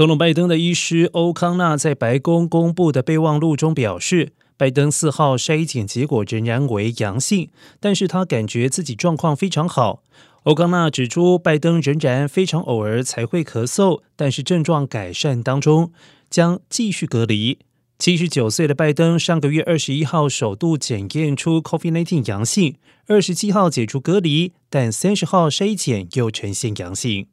总统拜登的医师欧康纳在白宫公布的备忘录中表示，拜登四号筛检结果仍然为阳性，但是他感觉自己状况非常好。欧康纳指出，拜登仍然非常偶尔才会咳嗽，但是症状改善当中，将继续隔离。七十九岁的拜登上个月二十一号首度检验出 COVID-19 阳性，二十七号解除隔离，但三十号筛检又呈现阳性。